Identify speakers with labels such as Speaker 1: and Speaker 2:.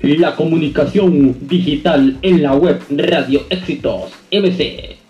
Speaker 1: La comunicación digital en la web Radio Éxitos MC.